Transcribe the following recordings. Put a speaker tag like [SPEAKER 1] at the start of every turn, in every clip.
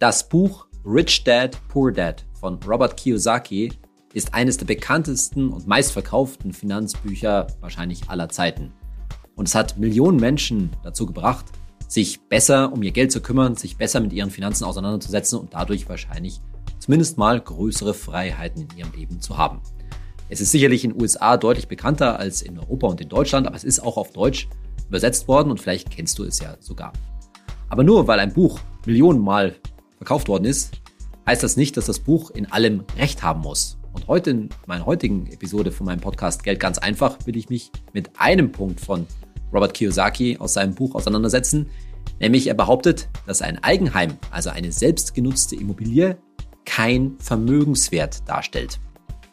[SPEAKER 1] Das Buch Rich Dad, Poor Dad von Robert Kiyosaki ist eines der bekanntesten und meistverkauften Finanzbücher wahrscheinlich aller Zeiten. Und es hat Millionen Menschen dazu gebracht, sich besser um ihr Geld zu kümmern, sich besser mit ihren Finanzen auseinanderzusetzen und dadurch wahrscheinlich zumindest mal größere Freiheiten in ihrem Leben zu haben. Es ist sicherlich in den USA deutlich bekannter als in Europa und in Deutschland, aber es ist auch auf Deutsch übersetzt worden und vielleicht kennst du es ja sogar. Aber nur weil ein Buch Millionenmal verkauft worden ist, heißt das nicht, dass das Buch in allem Recht haben muss. Und heute in meiner heutigen Episode von meinem Podcast Geld ganz einfach will ich mich mit einem Punkt von Robert Kiyosaki aus seinem Buch auseinandersetzen. Nämlich er behauptet, dass ein Eigenheim, also eine selbstgenutzte Immobilie, kein Vermögenswert darstellt.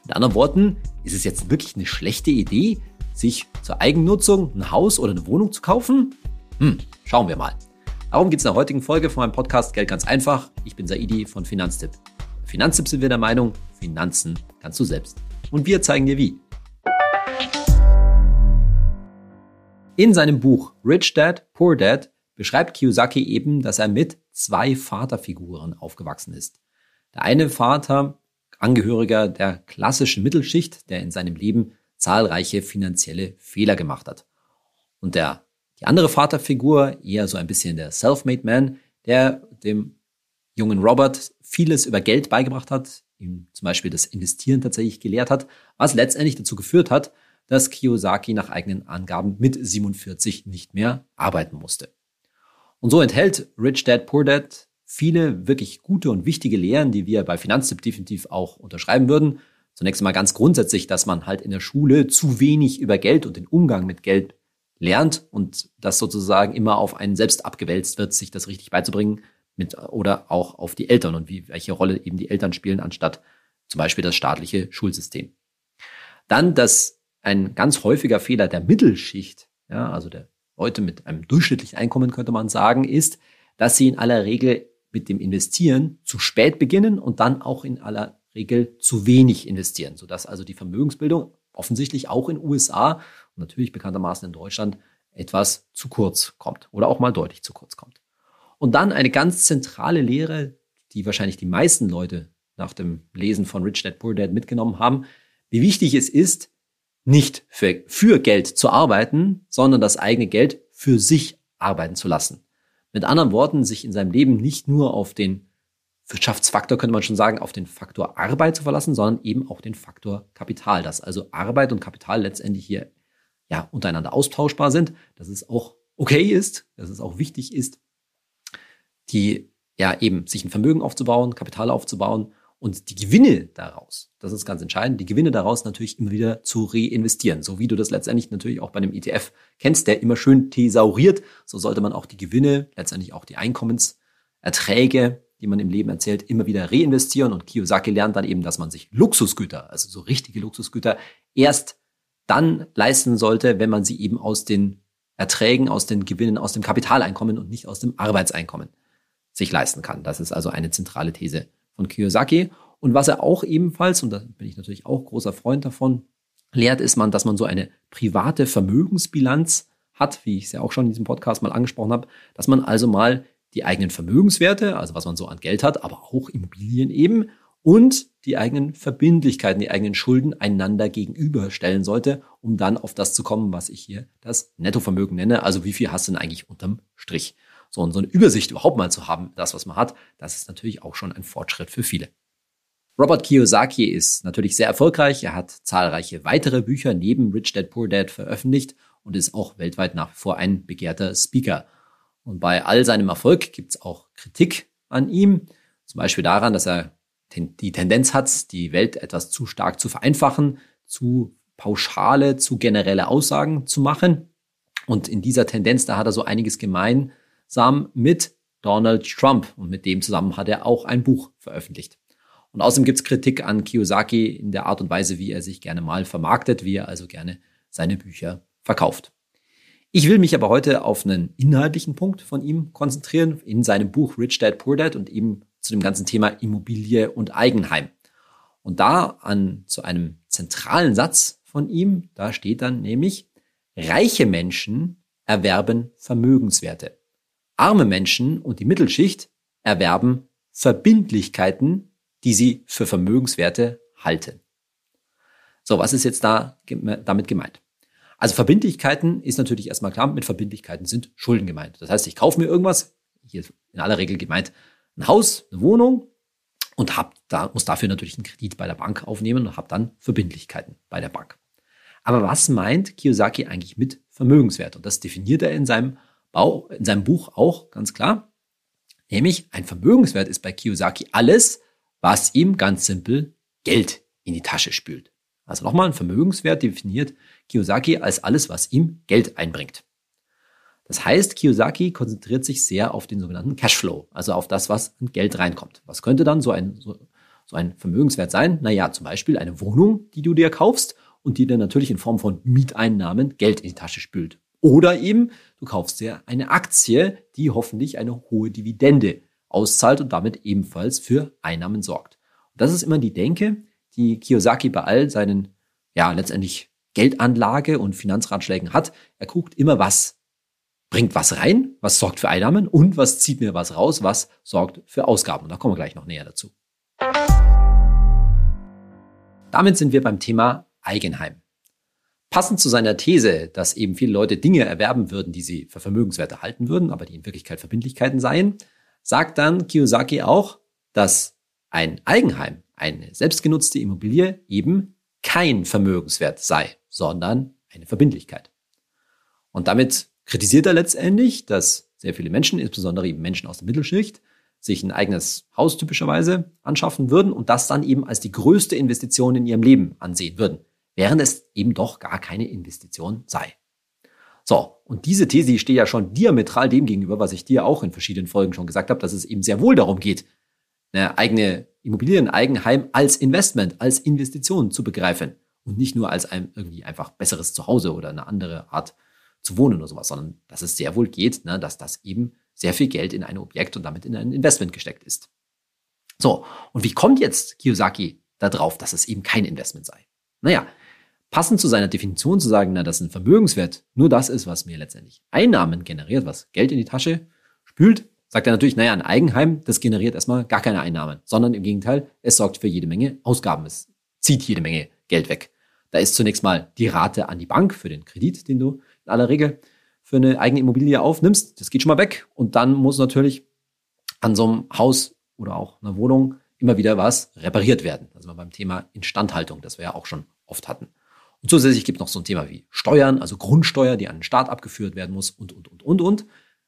[SPEAKER 1] Mit anderen Worten, ist es jetzt wirklich eine schlechte Idee, sich zur Eigennutzung ein Haus oder eine Wohnung zu kaufen? Hm, schauen wir mal. Darum geht es in der heutigen Folge von meinem Podcast Geld ganz einfach. Ich bin Saidi von Finanztipp. Finanztipp sind wir der Meinung, Finanzen kannst du selbst. Und wir zeigen dir wie. In seinem Buch Rich Dad, Poor Dad beschreibt Kiyosaki eben, dass er mit zwei Vaterfiguren aufgewachsen ist. Der eine Vater, Angehöriger der klassischen Mittelschicht, der in seinem Leben zahlreiche finanzielle Fehler gemacht hat. Und der, die andere Vaterfigur, eher so ein bisschen der Self-Made Man, der dem jungen Robert vieles über Geld beigebracht hat, ihm zum Beispiel das Investieren tatsächlich gelehrt hat, was letztendlich dazu geführt hat, dass Kiyosaki nach eigenen Angaben mit 47 nicht mehr arbeiten musste. Und so enthält Rich Dad Poor Dad viele wirklich gute und wichtige Lehren, die wir bei Finanztipp definitiv auch unterschreiben würden. Zunächst einmal ganz grundsätzlich, dass man halt in der Schule zu wenig über Geld und den Umgang mit Geld lernt und das sozusagen immer auf einen selbst abgewälzt wird, sich das richtig beizubringen mit oder auch auf die Eltern und wie, welche Rolle eben die Eltern spielen, anstatt zum Beispiel das staatliche Schulsystem. Dann, dass ein ganz häufiger Fehler der Mittelschicht, ja, also der Leute mit einem durchschnittlichen Einkommen könnte man sagen, ist, dass sie in aller Regel mit dem Investieren zu spät beginnen und dann auch in aller Regel zu wenig investieren, sodass also die Vermögensbildung offensichtlich auch in USA und natürlich bekanntermaßen in Deutschland etwas zu kurz kommt oder auch mal deutlich zu kurz kommt. Und dann eine ganz zentrale Lehre, die wahrscheinlich die meisten Leute nach dem Lesen von Rich Dad Poor Dad mitgenommen haben, wie wichtig es ist, nicht für, für Geld zu arbeiten, sondern das eigene Geld für sich arbeiten zu lassen. Mit anderen Worten, sich in seinem Leben nicht nur auf den Wirtschaftsfaktor, könnte man schon sagen, auf den Faktor Arbeit zu verlassen, sondern eben auch den Faktor Kapital, dass also Arbeit und Kapital letztendlich hier ja untereinander austauschbar sind, dass es auch okay ist, dass es auch wichtig ist, die ja eben sich ein Vermögen aufzubauen, Kapital aufzubauen und die Gewinne daraus, das ist ganz entscheidend, die Gewinne daraus natürlich immer wieder zu reinvestieren. So wie du das letztendlich natürlich auch bei einem ETF kennst, der immer schön thesauriert, so sollte man auch die Gewinne, letztendlich auch die Einkommenserträge, die man im Leben erzählt, immer wieder reinvestieren. Und Kiyosaki lernt dann eben, dass man sich Luxusgüter, also so richtige Luxusgüter, erst dann leisten sollte, wenn man sie eben aus den Erträgen, aus den Gewinnen, aus dem Kapitaleinkommen und nicht aus dem Arbeitseinkommen sich leisten kann. Das ist also eine zentrale These von Kiyosaki. Und was er auch ebenfalls, und da bin ich natürlich auch großer Freund davon, lehrt, ist man, dass man so eine private Vermögensbilanz hat, wie ich es ja auch schon in diesem Podcast mal angesprochen habe, dass man also mal die eigenen Vermögenswerte, also was man so an Geld hat, aber auch Immobilien eben und die eigenen Verbindlichkeiten, die eigenen Schulden einander gegenüberstellen sollte, um dann auf das zu kommen, was ich hier das Nettovermögen nenne. Also wie viel hast du denn eigentlich unterm Strich? So, und so eine Übersicht überhaupt mal zu haben, das, was man hat, das ist natürlich auch schon ein Fortschritt für viele. Robert Kiyosaki ist natürlich sehr erfolgreich. Er hat zahlreiche weitere Bücher neben Rich Dad Poor Dad veröffentlicht und ist auch weltweit nach wie vor ein begehrter Speaker. Und bei all seinem Erfolg gibt es auch Kritik an ihm. Zum Beispiel daran, dass er die Tendenz hat, die Welt etwas zu stark zu vereinfachen, zu pauschale, zu generelle Aussagen zu machen. Und in dieser Tendenz, da hat er so einiges gemein gemeinsam mit Donald Trump. Und mit dem zusammen hat er auch ein Buch veröffentlicht. Und außerdem gibt es Kritik an Kiyosaki in der Art und Weise, wie er sich gerne mal vermarktet, wie er also gerne seine Bücher verkauft. Ich will mich aber heute auf einen inhaltlichen Punkt von ihm konzentrieren, in seinem Buch Rich Dad Poor Dad und eben zu dem ganzen Thema Immobilie und Eigenheim. Und da an zu einem zentralen Satz von ihm, da steht dann nämlich, reiche Menschen erwerben Vermögenswerte. Arme Menschen und die Mittelschicht erwerben Verbindlichkeiten, die sie für Vermögenswerte halten. So, was ist jetzt da damit gemeint? Also Verbindlichkeiten ist natürlich erstmal klar, mit Verbindlichkeiten sind Schulden gemeint. Das heißt, ich kaufe mir irgendwas, hier in aller Regel gemeint, ein Haus, eine Wohnung und hab da, muss dafür natürlich einen Kredit bei der Bank aufnehmen und habe dann Verbindlichkeiten bei der Bank. Aber was meint Kiyosaki eigentlich mit Vermögenswert? Und das definiert er in seinem, Bau, in seinem Buch auch ganz klar. Nämlich ein Vermögenswert ist bei Kiyosaki alles, was ihm ganz simpel Geld in die Tasche spült. Also nochmal, ein Vermögenswert definiert Kiyosaki als alles, was ihm Geld einbringt. Das heißt, Kiyosaki konzentriert sich sehr auf den sogenannten Cashflow, also auf das, was an Geld reinkommt. Was könnte dann so ein, so, so ein Vermögenswert sein? Naja, zum Beispiel eine Wohnung, die du dir kaufst und die dir natürlich in Form von Mieteinnahmen Geld in die Tasche spült. Oder eben, du kaufst dir eine Aktie, die hoffentlich eine hohe Dividende auszahlt und damit ebenfalls für Einnahmen sorgt. Und das ist immer die Denke, die Kiyosaki bei all seinen, ja, letztendlich Geldanlage und Finanzratschlägen hat. Er guckt immer, was bringt was rein, was sorgt für Einnahmen und was zieht mir was raus, was sorgt für Ausgaben. Und da kommen wir gleich noch näher dazu. Damit sind wir beim Thema Eigenheim. Passend zu seiner These, dass eben viele Leute Dinge erwerben würden, die sie für Vermögenswerte halten würden, aber die in Wirklichkeit Verbindlichkeiten seien, sagt dann Kiyosaki auch, dass ein Eigenheim, eine selbstgenutzte Immobilie eben kein Vermögenswert sei, sondern eine Verbindlichkeit. Und damit kritisiert er letztendlich, dass sehr viele Menschen, insbesondere eben Menschen aus der Mittelschicht, sich ein eigenes Haus typischerweise anschaffen würden und das dann eben als die größte Investition in ihrem Leben ansehen würden, während es eben doch gar keine Investition sei. So, und diese These steht ja schon diametral dem gegenüber, was ich dir auch in verschiedenen Folgen schon gesagt habe, dass es eben sehr wohl darum geht, eine eigene Immobilie, ein Eigenheim als Investment, als Investition zu begreifen und nicht nur als ein irgendwie einfach besseres Zuhause oder eine andere Art zu wohnen oder sowas, sondern dass es sehr wohl geht, ne, dass das eben sehr viel Geld in ein Objekt und damit in ein Investment gesteckt ist. So, und wie kommt jetzt Kiyosaki darauf, dass es eben kein Investment sei? Naja, passend zu seiner Definition zu sagen, na, dass ein Vermögenswert nur das ist, was mir letztendlich Einnahmen generiert, was Geld in die Tasche spült, sagt er natürlich, naja, ein Eigenheim, das generiert erstmal gar keine Einnahmen, sondern im Gegenteil, es sorgt für jede Menge Ausgaben, es zieht jede Menge Geld weg. Da ist zunächst mal die Rate an die Bank für den Kredit, den du in aller Regel für eine eigene Immobilie aufnimmst. Das geht schon mal weg. Und dann muss natürlich an so einem Haus oder auch einer Wohnung immer wieder was repariert werden. Also beim Thema Instandhaltung, das wir ja auch schon oft hatten. Und zusätzlich gibt es noch so ein Thema wie Steuern, also Grundsteuer, die an den Staat abgeführt werden muss und, und, und, und, und.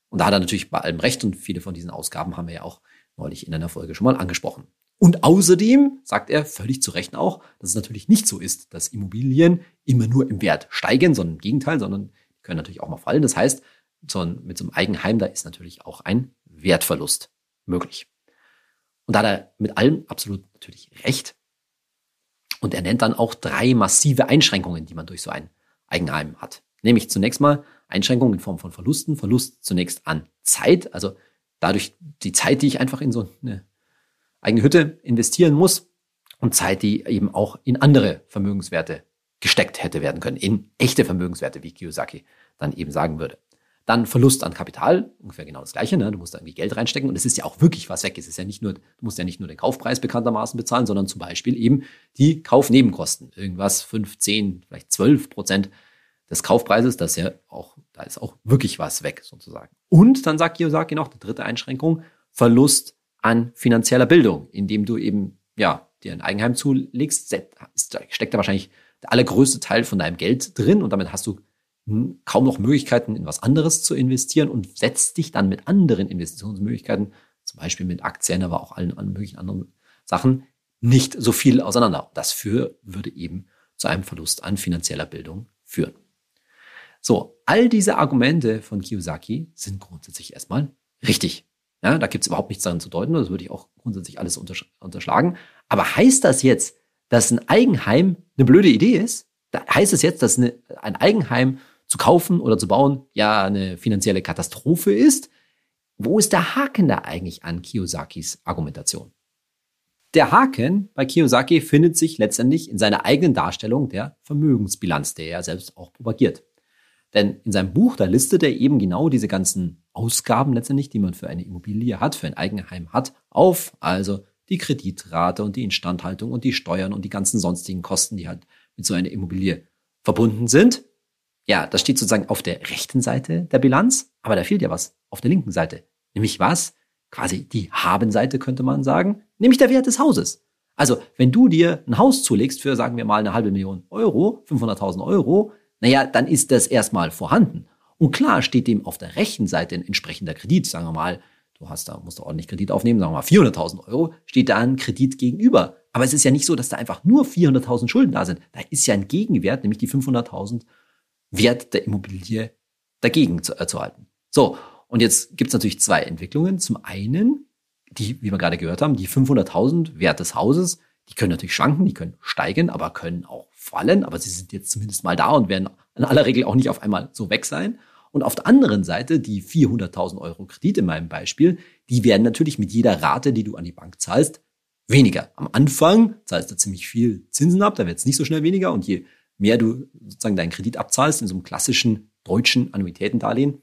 [SPEAKER 1] Und da hat er natürlich bei allem recht und viele von diesen Ausgaben haben wir ja auch neulich in einer Folge schon mal angesprochen. Und außerdem sagt er völlig zu Recht auch, dass es natürlich nicht so ist, dass Immobilien immer nur im Wert steigen, sondern im Gegenteil, sondern können natürlich auch mal fallen. Das heißt, mit so einem Eigenheim, da ist natürlich auch ein Wertverlust möglich. Und da hat er mit allem absolut natürlich recht. Und er nennt dann auch drei massive Einschränkungen, die man durch so ein Eigenheim hat. Nämlich zunächst mal Einschränkungen in Form von Verlusten. Verlust zunächst an Zeit, also dadurch die Zeit, die ich einfach in so eine eigene Hütte investieren muss und Zeit, die eben auch in andere Vermögenswerte gesteckt hätte werden können, in echte Vermögenswerte, wie Kiyosaki dann eben sagen würde. Dann Verlust an Kapital, ungefähr genau das Gleiche. Ne? Du musst da irgendwie Geld reinstecken und es ist ja auch wirklich was weg. Es ist ja nicht nur, du musst ja nicht nur den Kaufpreis bekanntermaßen bezahlen, sondern zum Beispiel eben die Kaufnebenkosten. Irgendwas 5, 10, vielleicht 12 Prozent des Kaufpreises. Das ja auch, da ist auch wirklich was weg sozusagen. Und dann sagt Kiyosaki noch, die dritte Einschränkung, Verlust an finanzieller Bildung, indem du eben, ja, dir ein Eigenheim zulegst, steckt da wahrscheinlich der allergrößte Teil von deinem Geld drin und damit hast du kaum noch Möglichkeiten, in was anderes zu investieren und setzt dich dann mit anderen Investitionsmöglichkeiten, zum Beispiel mit Aktien, aber auch allen, allen möglichen anderen Sachen, nicht so viel auseinander. Das für, würde eben zu einem Verlust an finanzieller Bildung führen. So, all diese Argumente von Kiyosaki sind grundsätzlich erstmal richtig. Ja, da gibt es überhaupt nichts daran zu deuten, das würde ich auch grundsätzlich alles untersch unterschlagen. Aber heißt das jetzt, dass ein Eigenheim eine blöde Idee ist? Da heißt es jetzt, dass eine, ein Eigenheim zu kaufen oder zu bauen ja eine finanzielle Katastrophe ist? Wo ist der Haken da eigentlich an Kiyosakis Argumentation? Der Haken bei Kiyosaki findet sich letztendlich in seiner eigenen Darstellung der Vermögensbilanz, der er selbst auch propagiert. Denn in seinem Buch, da listet er eben genau diese ganzen Ausgaben letztendlich, die man für eine Immobilie hat, für ein Eigenheim hat, auf, also die Kreditrate und die Instandhaltung und die Steuern und die ganzen sonstigen Kosten, die halt mit so einer Immobilie verbunden sind. Ja, das steht sozusagen auf der rechten Seite der Bilanz, aber da fehlt ja was auf der linken Seite. Nämlich was? Quasi die Habenseite könnte man sagen, nämlich der Wert des Hauses. Also, wenn du dir ein Haus zulegst für, sagen wir mal, eine halbe Million Euro, 500.000 Euro, naja, dann ist das erstmal vorhanden. Und klar steht dem auf der rechten Seite ein entsprechender Kredit, sagen wir mal, du hast da, musst du ordentlich Kredit aufnehmen, sagen wir mal 400.000 Euro, steht da ein Kredit gegenüber. Aber es ist ja nicht so, dass da einfach nur 400.000 Schulden da sind. Da ist ja ein Gegenwert, nämlich die 500.000 Wert der Immobilie dagegen zu, äh, zu halten. So, und jetzt gibt es natürlich zwei Entwicklungen. Zum einen, die, wie wir gerade gehört haben, die 500.000 Wert des Hauses, die können natürlich schwanken, die können steigen, aber können auch fallen. Aber sie sind jetzt zumindest mal da und werden in aller Regel auch nicht auf einmal so weg sein. Und auf der anderen Seite, die 400.000 Euro Kredit in meinem Beispiel, die werden natürlich mit jeder Rate, die du an die Bank zahlst, weniger. Am Anfang zahlst du ziemlich viel Zinsen ab, da wird es nicht so schnell weniger. Und je mehr du sozusagen deinen Kredit abzahlst in so einem klassischen deutschen Annuitätendarlehen,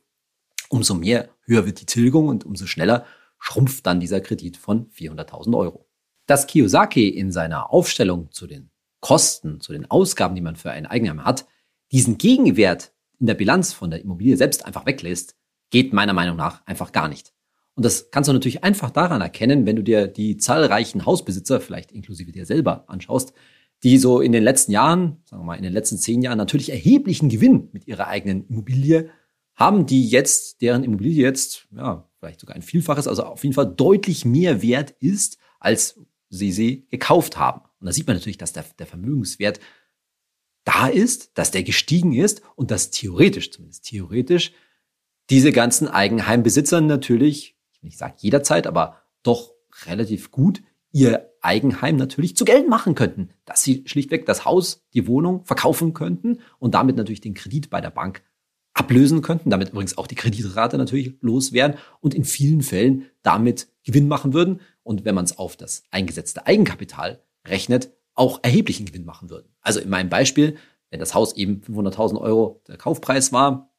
[SPEAKER 1] umso mehr höher wird die Tilgung und umso schneller schrumpft dann dieser Kredit von 400.000 Euro. Dass Kiyosaki in seiner Aufstellung zu den Kosten, zu den Ausgaben, die man für ein Eigenheim hat, diesen Gegenwert in der Bilanz von der Immobilie selbst einfach weglässt, geht meiner Meinung nach einfach gar nicht. Und das kannst du natürlich einfach daran erkennen, wenn du dir die zahlreichen Hausbesitzer, vielleicht inklusive dir selber, anschaust, die so in den letzten Jahren, sagen wir mal in den letzten zehn Jahren natürlich erheblichen Gewinn mit ihrer eigenen Immobilie haben, die jetzt, deren Immobilie jetzt, ja, vielleicht sogar ein Vielfaches, also auf jeden Fall deutlich mehr wert ist, als sie sie gekauft haben. Und da sieht man natürlich, dass der, der Vermögenswert da ist, dass der gestiegen ist und dass theoretisch, zumindest theoretisch, diese ganzen Eigenheimbesitzer natürlich, ich will nicht sagen jederzeit, aber doch relativ gut ihr Eigenheim natürlich zu Geld machen könnten, dass sie schlichtweg das Haus, die Wohnung verkaufen könnten und damit natürlich den Kredit bei der Bank ablösen könnten, damit übrigens auch die Kreditrate natürlich loswerden und in vielen Fällen damit Gewinn machen würden und wenn man es auf das eingesetzte Eigenkapital rechnet, auch erheblichen Gewinn machen würden. Also in meinem Beispiel, wenn das Haus eben 500.000 Euro der Kaufpreis war,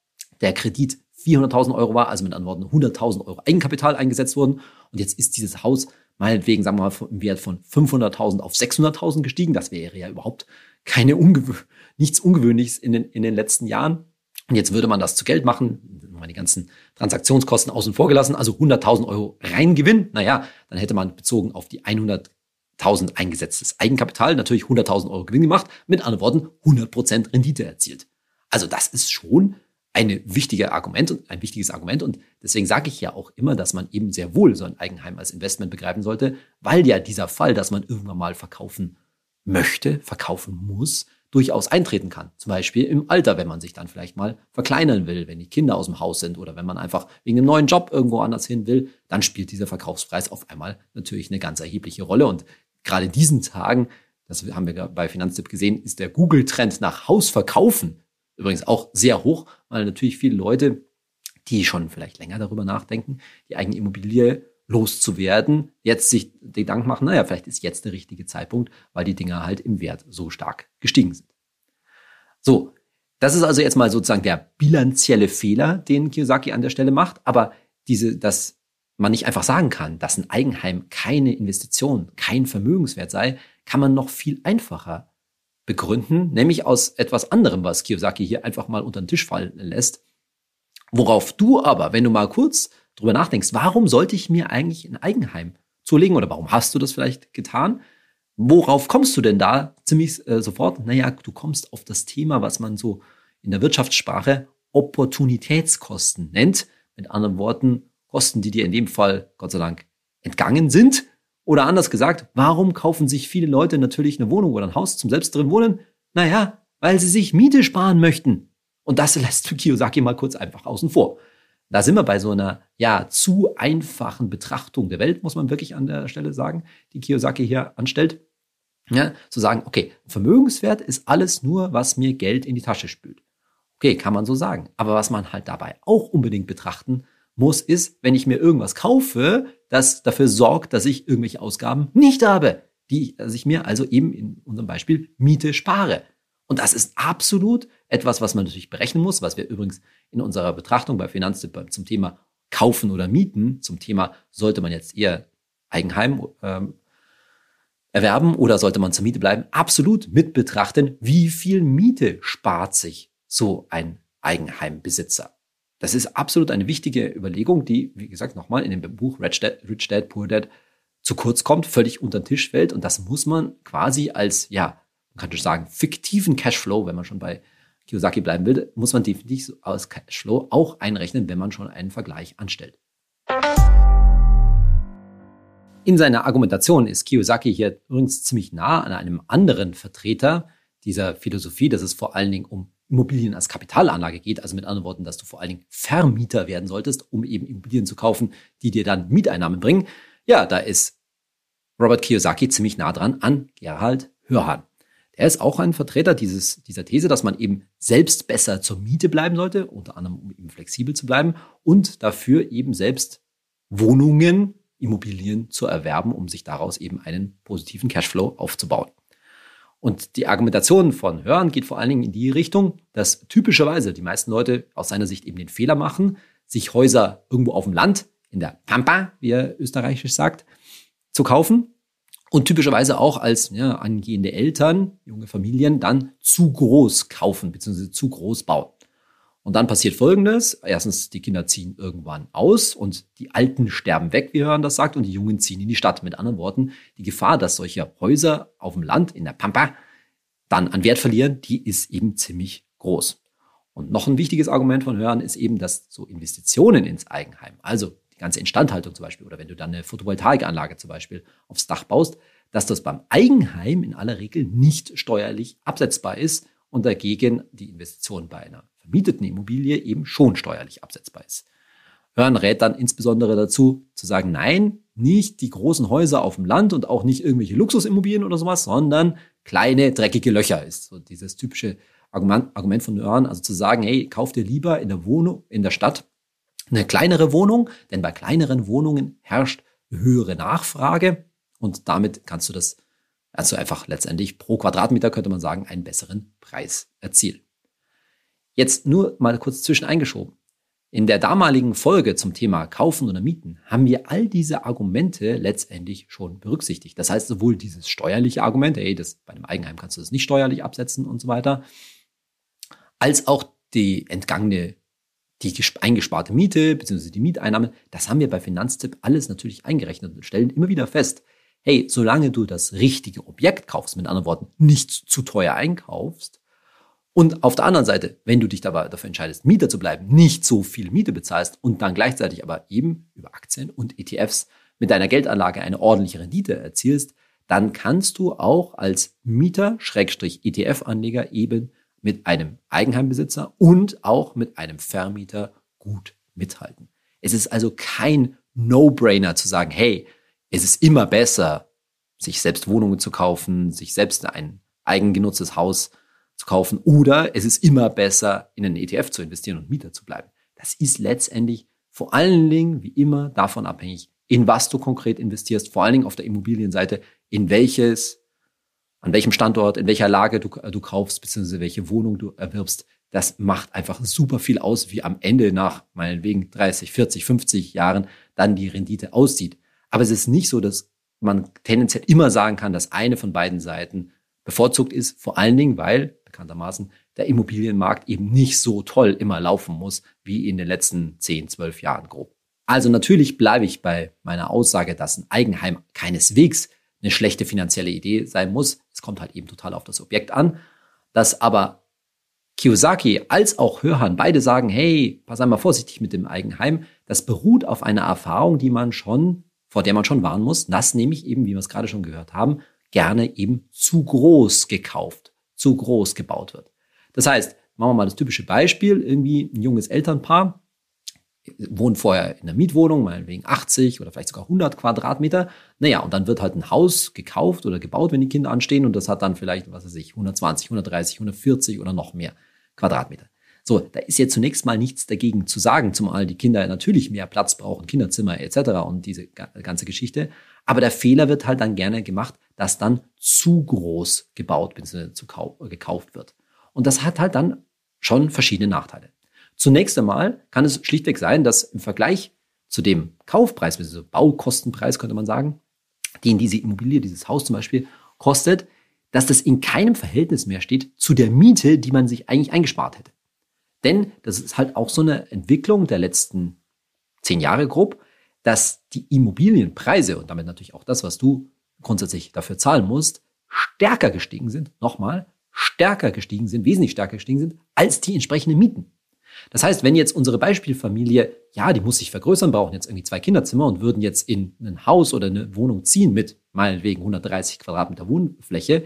[SPEAKER 1] der Kredit 400.000 Euro war, also mit anderen Worten 100.000 Euro Eigenkapital eingesetzt wurden und jetzt ist dieses Haus meinetwegen, sagen wir mal, im Wert von 500.000 auf 600.000 gestiegen. Das wäre ja überhaupt keine Ungewö nichts Ungewöhnliches in den, in den letzten Jahren. Und jetzt würde man das zu Geld machen, mal die ganzen Transaktionskosten außen vor gelassen, also 100.000 Euro Reingewinn. Naja, dann hätte man bezogen auf die 100.000 eingesetztes Eigenkapital natürlich 100.000 Euro Gewinn gemacht, mit anderen Worten 100% Rendite erzielt. Also das ist schon eine wichtige Argument und ein wichtiges Argument und deswegen sage ich ja auch immer, dass man eben sehr wohl so ein Eigenheim als Investment begreifen sollte, weil ja dieser Fall, dass man irgendwann mal verkaufen möchte, verkaufen muss, durchaus eintreten kann. Zum Beispiel im Alter, wenn man sich dann vielleicht mal verkleinern will, wenn die Kinder aus dem Haus sind oder wenn man einfach wegen einem neuen Job irgendwo anders hin will, dann spielt dieser Verkaufspreis auf einmal natürlich eine ganz erhebliche Rolle. Und gerade in diesen Tagen, das haben wir bei Finanztipp gesehen, ist der Google-Trend nach Hausverkaufen übrigens auch sehr hoch, weil natürlich viele Leute, die schon vielleicht länger darüber nachdenken, die eigene Immobilie loszuwerden, jetzt sich Gedanken machen, naja, vielleicht ist jetzt der richtige Zeitpunkt, weil die Dinger halt im Wert so stark gestiegen sind. So, das ist also jetzt mal sozusagen der bilanzielle Fehler, den Kiyosaki an der Stelle macht, aber diese, dass man nicht einfach sagen kann, dass ein Eigenheim keine Investition, kein Vermögenswert sei, kann man noch viel einfacher begründen, nämlich aus etwas anderem, was Kiyosaki hier einfach mal unter den Tisch fallen lässt. Worauf du aber, wenn du mal kurz drüber nachdenkst, warum sollte ich mir eigentlich ein Eigenheim zulegen oder warum hast du das vielleicht getan? Worauf kommst du denn da ziemlich äh, sofort? Naja, du kommst auf das Thema, was man so in der Wirtschaftssprache Opportunitätskosten nennt. Mit anderen Worten, Kosten, die dir in dem Fall, Gott sei Dank, entgangen sind. Oder anders gesagt, warum kaufen sich viele Leute natürlich eine Wohnung oder ein Haus zum selbst drin wohnen? Naja, weil sie sich Miete sparen möchten. Und das lässt Kiyosaki mal kurz einfach außen vor. Da sind wir bei so einer ja zu einfachen Betrachtung der Welt, muss man wirklich an der Stelle sagen, die Kiyosaki hier anstellt. Ja, zu sagen, okay, Vermögenswert ist alles nur, was mir Geld in die Tasche spült. Okay, kann man so sagen. Aber was man halt dabei auch unbedingt betrachten muss, ist, wenn ich mir irgendwas kaufe, das dafür sorgt, dass ich irgendwelche Ausgaben nicht habe, die dass ich mir also eben in unserem Beispiel Miete spare. Und das ist absolut etwas, was man natürlich berechnen muss, was wir übrigens in unserer Betrachtung bei Finanztipp zum Thema Kaufen oder Mieten, zum Thema sollte man jetzt eher Eigenheim ähm, erwerben oder sollte man zur Miete bleiben? Absolut mit betrachten, wie viel Miete spart sich so ein Eigenheimbesitzer. Das ist absolut eine wichtige Überlegung, die, wie gesagt, nochmal in dem Buch Rich Dad, Rich Dad, Poor Dad zu kurz kommt, völlig unter den Tisch fällt. Und das muss man quasi als, ja, man kann schon sagen, fiktiven Cashflow, wenn man schon bei Kiyosaki bleiben will, muss man definitiv als Cashflow auch einrechnen, wenn man schon einen Vergleich anstellt. In seiner Argumentation ist Kiyosaki hier übrigens ziemlich nah an einem anderen Vertreter dieser Philosophie, dass es vor allen Dingen um Immobilien als Kapitalanlage geht. Also mit anderen Worten, dass du vor allen Dingen Vermieter werden solltest, um eben Immobilien zu kaufen, die dir dann Mieteinnahmen bringen. Ja, da ist Robert Kiyosaki ziemlich nah dran an Gerhard Hörhan. Er ist auch ein Vertreter dieses, dieser These, dass man eben selbst besser zur Miete bleiben sollte, unter anderem um eben flexibel zu bleiben und dafür eben selbst Wohnungen, Immobilien zu erwerben, um sich daraus eben einen positiven Cashflow aufzubauen. Und die Argumentation von Hören geht vor allen Dingen in die Richtung, dass typischerweise die meisten Leute aus seiner Sicht eben den Fehler machen, sich Häuser irgendwo auf dem Land, in der Pampa, wie er österreichisch sagt, zu kaufen und typischerweise auch als ja, angehende Eltern, junge Familien, dann zu groß kaufen bzw. zu groß bauen. Und dann passiert Folgendes. Erstens, die Kinder ziehen irgendwann aus und die Alten sterben weg, wie Hören das sagt, und die Jungen ziehen in die Stadt. Mit anderen Worten, die Gefahr, dass solche Häuser auf dem Land, in der Pampa, dann an Wert verlieren, die ist eben ziemlich groß. Und noch ein wichtiges Argument von Hören ist eben, dass so Investitionen ins Eigenheim, also die ganze Instandhaltung zum Beispiel, oder wenn du dann eine Photovoltaikanlage zum Beispiel aufs Dach baust, dass das beim Eigenheim in aller Regel nicht steuerlich absetzbar ist und dagegen die Investition bei einer vermieteten Immobilie eben schon steuerlich absetzbar ist. Hören rät dann insbesondere dazu, zu sagen, nein, nicht die großen Häuser auf dem Land und auch nicht irgendwelche Luxusimmobilien oder sowas, sondern kleine, dreckige Löcher ist. So dieses typische Argument, von Hören, also zu sagen, hey, kauf dir lieber in der Wohnung, in der Stadt eine kleinere Wohnung, denn bei kleineren Wohnungen herrscht höhere Nachfrage und damit kannst du das, also einfach letztendlich pro Quadratmeter könnte man sagen, einen besseren Preis erzielen. Jetzt nur mal kurz zwischen eingeschoben. In der damaligen Folge zum Thema Kaufen oder Mieten haben wir all diese Argumente letztendlich schon berücksichtigt. Das heißt, sowohl dieses steuerliche Argument, hey, das, bei einem Eigenheim kannst du das nicht steuerlich absetzen und so weiter, als auch die entgangene, die eingesparte Miete bzw. die Mieteinnahme, das haben wir bei Finanztipp alles natürlich eingerechnet und stellen immer wieder fest, hey, solange du das richtige Objekt kaufst, mit anderen Worten, nicht zu teuer einkaufst, und auf der anderen Seite, wenn du dich dabei dafür entscheidest, Mieter zu bleiben, nicht so viel Miete bezahlst und dann gleichzeitig aber eben über Aktien und ETFs mit deiner Geldanlage eine ordentliche Rendite erzielst, dann kannst du auch als Mieter, Schrägstrich ETF-Anleger eben mit einem Eigenheimbesitzer und auch mit einem Vermieter gut mithalten. Es ist also kein No-Brainer zu sagen, hey, es ist immer besser, sich selbst Wohnungen zu kaufen, sich selbst ein eigengenutztes Haus zu kaufen oder es ist immer besser, in einen ETF zu investieren und Mieter zu bleiben. Das ist letztendlich vor allen Dingen, wie immer, davon abhängig, in was du konkret investierst, vor allen Dingen auf der Immobilienseite, in welches, an welchem Standort, in welcher Lage du, du kaufst, beziehungsweise welche Wohnung du erwirbst. Das macht einfach super viel aus, wie am Ende nach meinetwegen 30, 40, 50 Jahren dann die Rendite aussieht. Aber es ist nicht so, dass man tendenziell immer sagen kann, dass eine von beiden Seiten bevorzugt ist, vor allen Dingen, weil bekanntermaßen der Immobilienmarkt eben nicht so toll immer laufen muss wie in den letzten 10, 12 Jahren grob. Also natürlich bleibe ich bei meiner Aussage, dass ein Eigenheim keineswegs eine schlechte finanzielle Idee sein muss. Es kommt halt eben total auf das Objekt an. Dass aber Kiyosaki als auch Hörhan beide sagen, hey, pass einmal vorsichtig mit dem Eigenheim. Das beruht auf einer Erfahrung, die man schon, vor der man schon warnen muss. Das nämlich eben, wie wir es gerade schon gehört haben, gerne eben zu groß gekauft, zu groß gebaut wird. Das heißt, machen wir mal das typische Beispiel, irgendwie ein junges Elternpaar wohnt vorher in einer Mietwohnung, meinetwegen 80 oder vielleicht sogar 100 Quadratmeter. Naja, und dann wird halt ein Haus gekauft oder gebaut, wenn die Kinder anstehen und das hat dann vielleicht, was weiß ich, 120, 130, 140 oder noch mehr Quadratmeter. So, da ist jetzt zunächst mal nichts dagegen zu sagen, zumal die Kinder natürlich mehr Platz brauchen, Kinderzimmer etc. und diese ganze Geschichte. Aber der Fehler wird halt dann gerne gemacht, dass dann zu groß gebaut bzw. gekauft wird. Und das hat halt dann schon verschiedene Nachteile. Zunächst einmal kann es schlichtweg sein, dass im Vergleich zu dem Kaufpreis, bzw. Baukostenpreis könnte man sagen, den diese Immobilie, dieses Haus zum Beispiel kostet, dass das in keinem Verhältnis mehr steht zu der Miete, die man sich eigentlich eingespart hätte. Denn das ist halt auch so eine Entwicklung der letzten zehn Jahre grob, dass die Immobilienpreise und damit natürlich auch das, was du grundsätzlich dafür zahlen musst, stärker gestiegen sind, nochmal, stärker gestiegen sind, wesentlich stärker gestiegen sind, als die entsprechenden Mieten. Das heißt, wenn jetzt unsere Beispielfamilie, ja, die muss sich vergrößern, brauchen jetzt irgendwie zwei Kinderzimmer und würden jetzt in ein Haus oder eine Wohnung ziehen mit meinetwegen 130 Quadratmeter Wohnfläche,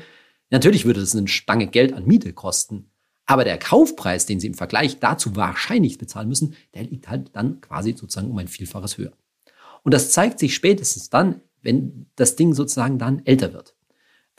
[SPEAKER 1] natürlich würde das eine Stange Geld an Miete kosten. Aber der Kaufpreis, den sie im Vergleich dazu wahrscheinlich bezahlen müssen, der liegt halt dann quasi sozusagen um ein Vielfaches höher. Und das zeigt sich spätestens dann, wenn das Ding sozusagen dann älter wird.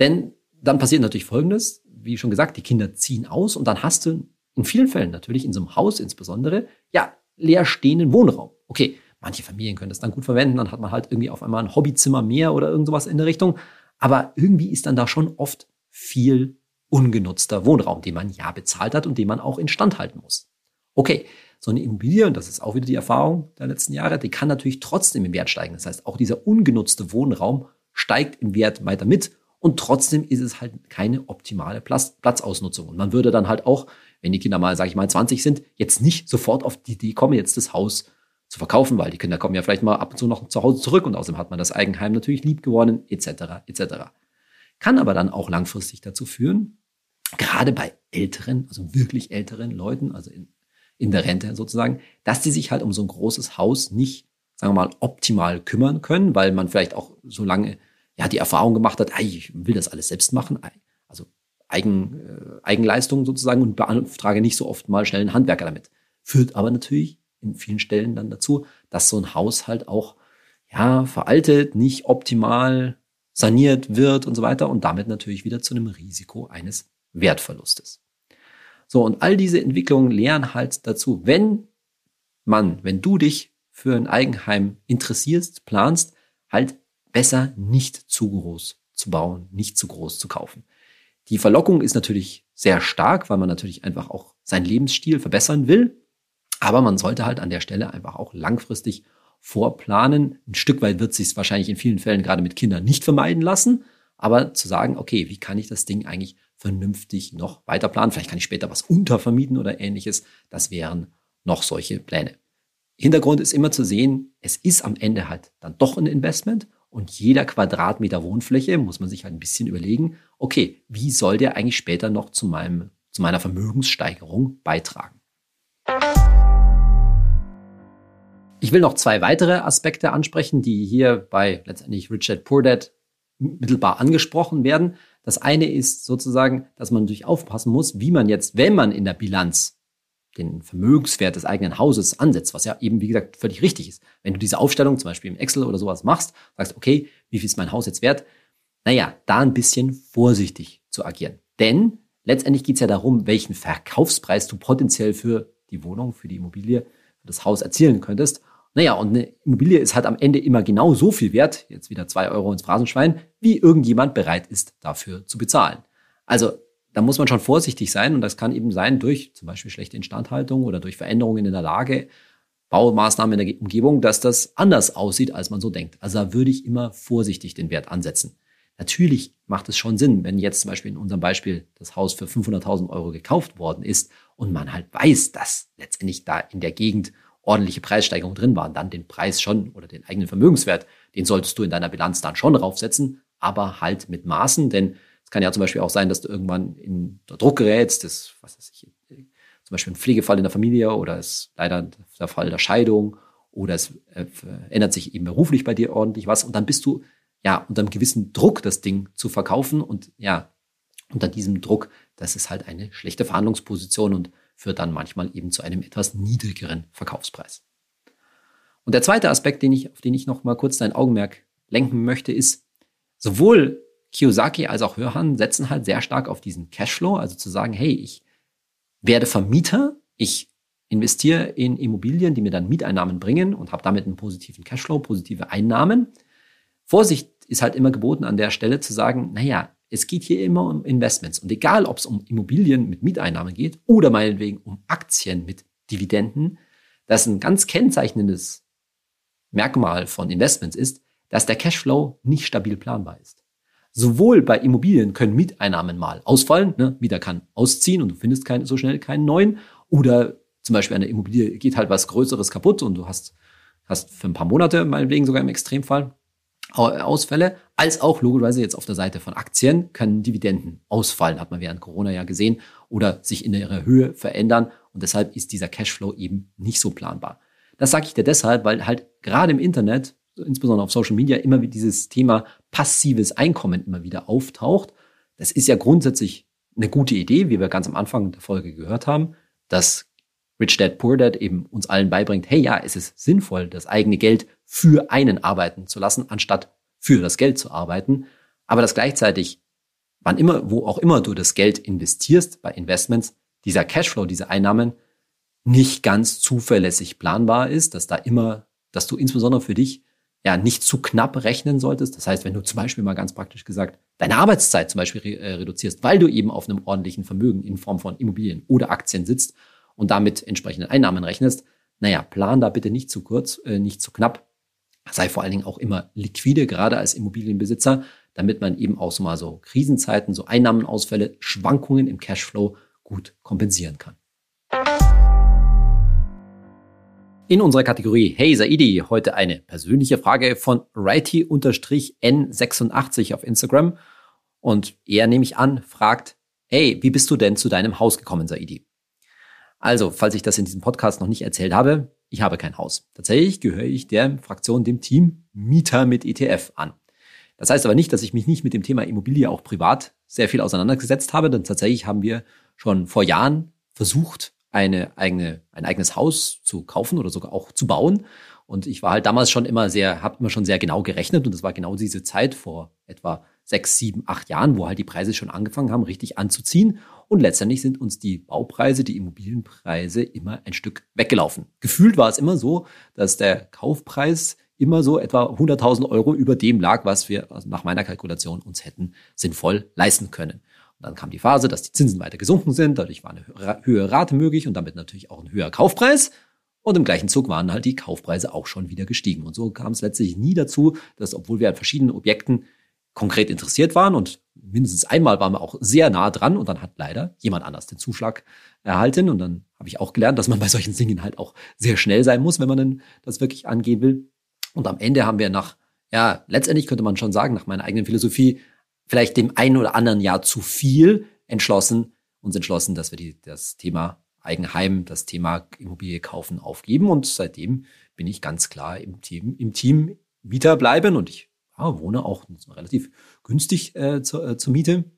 [SPEAKER 1] Denn dann passiert natürlich Folgendes, wie schon gesagt, die Kinder ziehen aus und dann hast du in vielen Fällen natürlich, in so einem Haus insbesondere, ja, leerstehenden Wohnraum. Okay, manche Familien können das dann gut verwenden, dann hat man halt irgendwie auf einmal ein Hobbyzimmer mehr oder irgendwas in der Richtung. Aber irgendwie ist dann da schon oft viel ungenutzter Wohnraum, den man ja bezahlt hat und den man auch instand halten muss. Okay, so eine Immobilie, und das ist auch wieder die Erfahrung der letzten Jahre, die kann natürlich trotzdem im Wert steigen. Das heißt, auch dieser ungenutzte Wohnraum steigt im Wert weiter mit und trotzdem ist es halt keine optimale Platz, Platzausnutzung. Und man würde dann halt auch, wenn die Kinder mal, sage ich mal, 20 sind, jetzt nicht sofort auf die Idee kommen, jetzt das Haus zu verkaufen, weil die Kinder kommen ja vielleicht mal ab und zu noch zu Hause zurück und außerdem hat man das Eigenheim natürlich lieb gewonnen, etc., etc. Kann aber dann auch langfristig dazu führen, gerade bei älteren, also wirklich älteren Leuten, also in, in der Rente sozusagen, dass die sich halt um so ein großes Haus nicht, sagen wir mal, optimal kümmern können, weil man vielleicht auch so lange ja, die Erfahrung gemacht hat, ich will das alles selbst machen, Eigen, äh, Eigenleistung sozusagen und beantrage nicht so oft mal schnell einen Handwerker damit. Führt aber natürlich in vielen Stellen dann dazu, dass so ein Haus halt auch ja, veraltet, nicht optimal saniert wird und so weiter und damit natürlich wieder zu einem Risiko eines Wertverlustes. So, und all diese Entwicklungen lehren halt dazu, wenn man, wenn du dich für ein Eigenheim interessierst, planst, halt besser nicht zu groß zu bauen, nicht zu groß zu kaufen. Die Verlockung ist natürlich sehr stark, weil man natürlich einfach auch seinen Lebensstil verbessern will. Aber man sollte halt an der Stelle einfach auch langfristig vorplanen. Ein Stück weit wird sich wahrscheinlich in vielen Fällen gerade mit Kindern nicht vermeiden lassen. Aber zu sagen, okay, wie kann ich das Ding eigentlich vernünftig noch weiter planen? Vielleicht kann ich später was untervermieten oder ähnliches. Das wären noch solche Pläne. Hintergrund ist immer zu sehen, es ist am Ende halt dann doch ein Investment und jeder Quadratmeter Wohnfläche muss man sich halt ein bisschen überlegen, okay, wie soll der eigentlich später noch zu meinem, zu meiner Vermögenssteigerung beitragen? Ich will noch zwei weitere Aspekte ansprechen, die hier bei letztendlich Richard Dad mittelbar angesprochen werden. Das eine ist sozusagen, dass man natürlich aufpassen muss, wie man jetzt, wenn man in der Bilanz den Vermögenswert des eigenen Hauses ansetzt, was ja eben, wie gesagt, völlig richtig ist. Wenn du diese Aufstellung zum Beispiel im Excel oder sowas machst, sagst, okay, wie viel ist mein Haus jetzt wert? Naja, da ein bisschen vorsichtig zu agieren. Denn letztendlich geht es ja darum, welchen Verkaufspreis du potenziell für die Wohnung, für die Immobilie, für das Haus erzielen könntest. Naja, und eine Immobilie ist halt am Ende immer genau so viel wert, jetzt wieder zwei Euro ins Phrasenschwein, wie irgendjemand bereit ist, dafür zu bezahlen. Also da muss man schon vorsichtig sein und das kann eben sein durch zum Beispiel schlechte Instandhaltung oder durch Veränderungen in der Lage, Baumaßnahmen in der Umgebung, dass das anders aussieht, als man so denkt. Also da würde ich immer vorsichtig den Wert ansetzen. Natürlich macht es schon Sinn, wenn jetzt zum Beispiel in unserem Beispiel das Haus für 500.000 Euro gekauft worden ist und man halt weiß, dass letztendlich da in der Gegend ordentliche Preissteigerungen drin waren, dann den Preis schon oder den eigenen Vermögenswert, den solltest du in deiner Bilanz dann schon raufsetzen, aber halt mit Maßen, denn es kann ja zum Beispiel auch sein, dass du irgendwann in Druck gerätst, das, was weiß ich, zum Beispiel ein Pflegefall in der Familie oder es leider der Fall der Scheidung oder es äh, ändert sich eben beruflich bei dir ordentlich was und dann bist du ja unter einem gewissen Druck, das Ding zu verkaufen und ja, unter diesem Druck, das ist halt eine schlechte Verhandlungsposition und führt dann manchmal eben zu einem etwas niedrigeren Verkaufspreis. Und der zweite Aspekt, den ich, auf den ich noch mal kurz dein Augenmerk lenken möchte, ist, sowohl Kiyosaki als auch Hörhan setzen halt sehr stark auf diesen Cashflow, also zu sagen, hey, ich werde Vermieter, ich investiere in Immobilien, die mir dann Mieteinnahmen bringen und habe damit einen positiven Cashflow, positive Einnahmen. Vorsicht ist halt immer geboten an der Stelle zu sagen, naja, es geht hier immer um Investments und egal, ob es um Immobilien mit Mieteinnahmen geht oder meinetwegen um Aktien mit Dividenden, das ein ganz kennzeichnendes Merkmal von Investments ist, dass der Cashflow nicht stabil planbar ist. Sowohl bei Immobilien können Mieteinnahmen mal ausfallen, ne? Mieter kann ausziehen und du findest kein, so schnell keinen neuen. Oder zum Beispiel an der Immobilie geht halt was Größeres kaputt und du hast, hast für ein paar Monate, meinetwegen sogar im Extremfall, Ausfälle, als auch logischerweise jetzt auf der Seite von Aktien können Dividenden ausfallen, hat man während Corona ja gesehen, oder sich in ihrer Höhe verändern. Und deshalb ist dieser Cashflow eben nicht so planbar. Das sage ich dir deshalb, weil halt gerade im Internet, insbesondere auf Social Media, immer dieses Thema passives Einkommen immer wieder auftaucht. Das ist ja grundsätzlich eine gute Idee, wie wir ganz am Anfang der Folge gehört haben, dass Rich Dad Poor Dad eben uns allen beibringt, hey ja, es ist sinnvoll, das eigene Geld für einen arbeiten zu lassen, anstatt für das Geld zu arbeiten. Aber dass gleichzeitig, wann immer, wo auch immer du das Geld investierst bei Investments, dieser Cashflow, diese Einnahmen nicht ganz zuverlässig planbar ist, dass da immer, dass du insbesondere für dich ja nicht zu knapp rechnen solltest. Das heißt, wenn du zum Beispiel mal ganz praktisch gesagt deine Arbeitszeit zum Beispiel äh, reduzierst, weil du eben auf einem ordentlichen Vermögen in Form von Immobilien oder Aktien sitzt und damit entsprechende Einnahmen rechnest, naja, plan da bitte nicht zu kurz, äh, nicht zu knapp. Sei vor allen Dingen auch immer liquide, gerade als Immobilienbesitzer, damit man eben auch so mal so Krisenzeiten, so Einnahmenausfälle, Schwankungen im Cashflow gut kompensieren kann. In unserer Kategorie Hey Saidi heute eine persönliche Frage von righty-n86 auf Instagram. Und er, nehme ich an, fragt, hey, wie bist du denn zu deinem Haus gekommen, Saidi? Also, falls ich das in diesem Podcast noch nicht erzählt habe, ich habe kein Haus. Tatsächlich gehöre ich der Fraktion, dem Team Mieter mit ETF an. Das heißt aber nicht, dass ich mich nicht mit dem Thema Immobilie auch privat sehr viel auseinandergesetzt habe, denn tatsächlich haben wir schon vor Jahren versucht, eine eigene, ein eigenes Haus zu kaufen oder sogar auch zu bauen. Und ich war halt damals schon immer sehr, habe immer schon sehr genau gerechnet und das war genau diese Zeit vor etwa sechs, sieben, acht Jahren, wo halt die Preise schon angefangen haben, richtig anzuziehen. Und letztendlich sind uns die Baupreise, die Immobilienpreise immer ein Stück weggelaufen. Gefühlt war es immer so, dass der Kaufpreis immer so etwa 100.000 Euro über dem lag, was wir nach meiner Kalkulation uns hätten sinnvoll leisten können. Dann kam die Phase, dass die Zinsen weiter gesunken sind, dadurch war eine höhere Rate möglich und damit natürlich auch ein höherer Kaufpreis. Und im gleichen Zug waren halt die Kaufpreise auch schon wieder gestiegen. Und so kam es letztlich nie dazu, dass, obwohl wir an verschiedenen Objekten konkret interessiert waren und mindestens einmal waren wir auch sehr nah dran und dann hat leider jemand anders den Zuschlag erhalten. Und dann habe ich auch gelernt, dass man bei solchen Dingen halt auch sehr schnell sein muss, wenn man denn das wirklich angehen will. Und am Ende haben wir nach, ja, letztendlich könnte man schon sagen, nach meiner eigenen Philosophie, vielleicht dem einen oder anderen Jahr zu viel entschlossen, uns entschlossen, dass wir die, das Thema Eigenheim, das Thema Immobilie kaufen aufgeben. Und seitdem bin ich ganz klar im Team, im Team Mieter bleiben und ich ja, wohne auch relativ günstig äh, zur, äh, zur Miete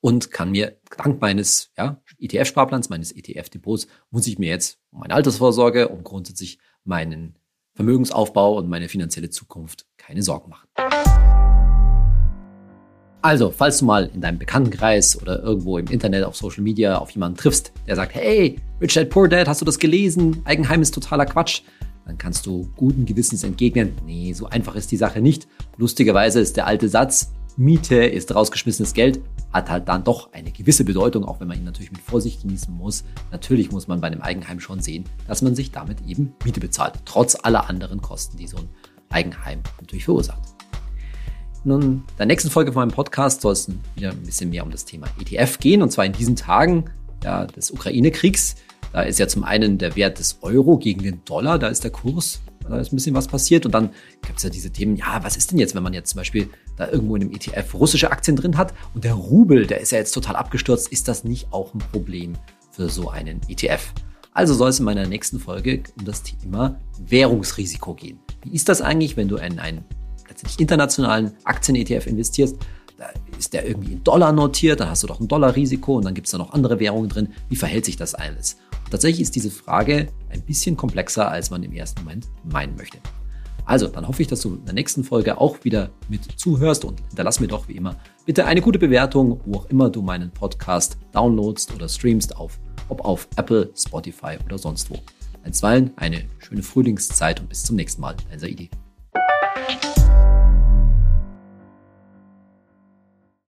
[SPEAKER 1] und kann mir dank meines ja, ETF-Sparplans, meines ETF-Depots, muss ich mir jetzt um meine Altersvorsorge, um grundsätzlich meinen Vermögensaufbau und meine finanzielle Zukunft keine Sorgen machen. Also, falls du mal in deinem Bekanntenkreis oder irgendwo im Internet auf Social Media auf jemanden triffst, der sagt, hey, Rich Dad Poor Dad, hast du das gelesen? Eigenheim ist totaler Quatsch. Dann kannst du guten Gewissens entgegnen, nee, so einfach ist die Sache nicht. Lustigerweise ist der alte Satz, Miete ist rausgeschmissenes Geld, hat halt dann doch eine gewisse Bedeutung, auch wenn man ihn natürlich mit Vorsicht genießen muss. Natürlich muss man bei einem Eigenheim schon sehen, dass man sich damit eben Miete bezahlt, trotz aller anderen Kosten, die so ein Eigenheim natürlich verursacht. Nun, in der nächsten Folge von meinem Podcast soll es wieder ein bisschen mehr um das Thema ETF gehen. Und zwar in diesen Tagen ja, des Ukraine-Kriegs. Da ist ja zum einen der Wert des Euro gegen den Dollar, da ist der Kurs, da ist ein bisschen was passiert. Und dann gibt es ja diese Themen, ja, was ist denn jetzt, wenn man jetzt zum Beispiel da irgendwo in einem ETF russische Aktien drin hat und der Rubel, der ist ja jetzt total abgestürzt, ist das nicht auch ein Problem für so einen ETF? Also soll es in meiner nächsten Folge um das Thema Währungsrisiko gehen. Wie ist das eigentlich, wenn du in einen letztendlich internationalen Aktien-ETF investierst, da ist der irgendwie in Dollar notiert, dann hast du doch ein Dollarrisiko und dann gibt es da noch andere Währungen drin. Wie verhält sich das alles? Und tatsächlich ist diese Frage ein bisschen komplexer, als man im ersten Moment meinen möchte. Also, dann hoffe ich, dass du in der nächsten Folge auch wieder mit zuhörst und hinterlass mir doch wie immer bitte eine gute Bewertung, wo auch immer du meinen Podcast downloadst oder streamst, auf, ob auf Apple, Spotify oder sonst wo. Einstweilen eine schöne Frühlingszeit und bis zum nächsten Mal. Dein Saidi.